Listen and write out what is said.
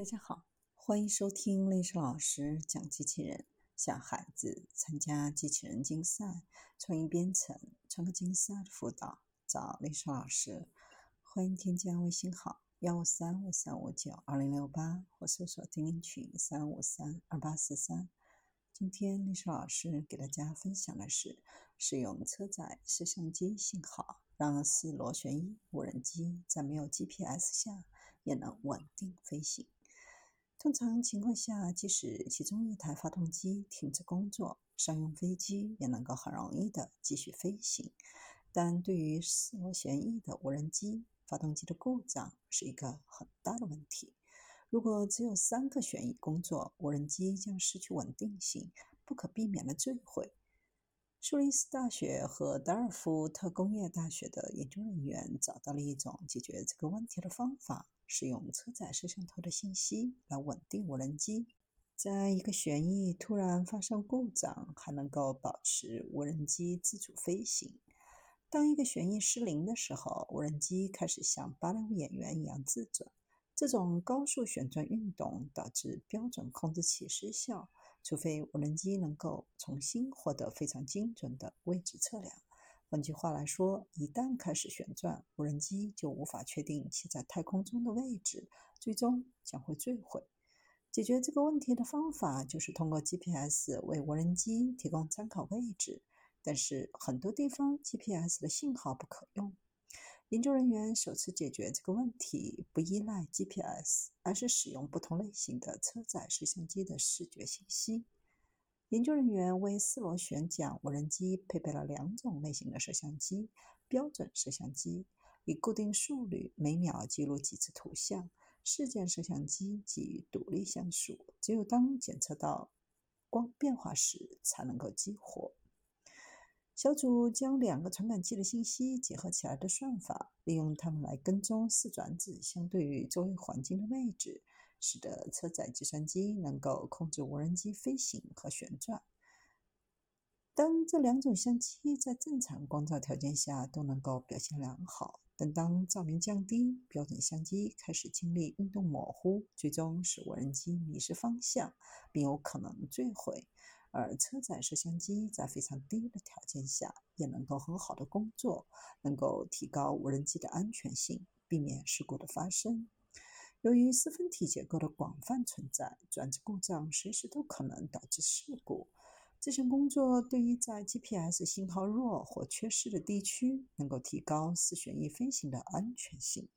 大家好，欢迎收听历史老师讲机器人。小孩子参加机器人竞赛、创意编程、创客竞赛的辅导，找历史老师。欢迎添加微信号幺五三五三五九二零六八，或搜索钉钉群三五三二八四三。今天历史老师给大家分享的是，使用车载摄像机信号，让四螺旋翼无人机在没有 GPS 下也能稳定飞行。通常情况下，即使其中一台发动机停止工作，商用飞机也能够很容易的继续飞行。但对于四螺旋翼的无人机，发动机的故障是一个很大的问题。如果只有三个旋翼工作，无人机将失去稳定性，不可避免的坠毁。苏黎世大学和德尔福特工业大学的研究人员找到了一种解决这个问题的方法。使用车载摄像头的信息来稳定无人机，在一个旋翼突然发生故障，还能够保持无人机自主飞行。当一个旋翼失灵的时候，无人机开始像芭蕾舞演员一样自转。这种高速旋转运动导致标准控制器失效，除非无人机能够重新获得非常精准的位置测量。换句话来说，一旦开始旋转，无人机就无法确定其在太空中的位置，最终将会坠毁。解决这个问题的方法就是通过 GPS 为无人机提供参考位置，但是很多地方 GPS 的信号不可用。研究人员首次解决这个问题，不依赖 GPS，而是使用不同类型的车载摄像机的视觉信息。研究人员为四螺旋桨无人机配备了两种类型的摄像机：标准摄像机以固定速率每秒记录几次图像；事件摄像机即独立像素，只有当检测到光变化时才能够激活。小组将两个传感器的信息结合起来的算法，利用它们来跟踪四转子相对于周围环境的位置。使得车载计算机能够控制无人机飞行和旋转。当这两种相机在正常光照条件下都能够表现良好，但当照明降低，标准相机开始经历运动模糊，最终使无人机迷失方向，并有可能坠毁。而车载摄像机在非常低的条件下也能够很好的工作，能够提高无人机的安全性，避免事故的发生。由于四分体结构的广泛存在，转子故障随时都可能导致事故。这项工作对于在 GPS 信号弱或缺失的地区，能够提高四旋翼飞行的安全性。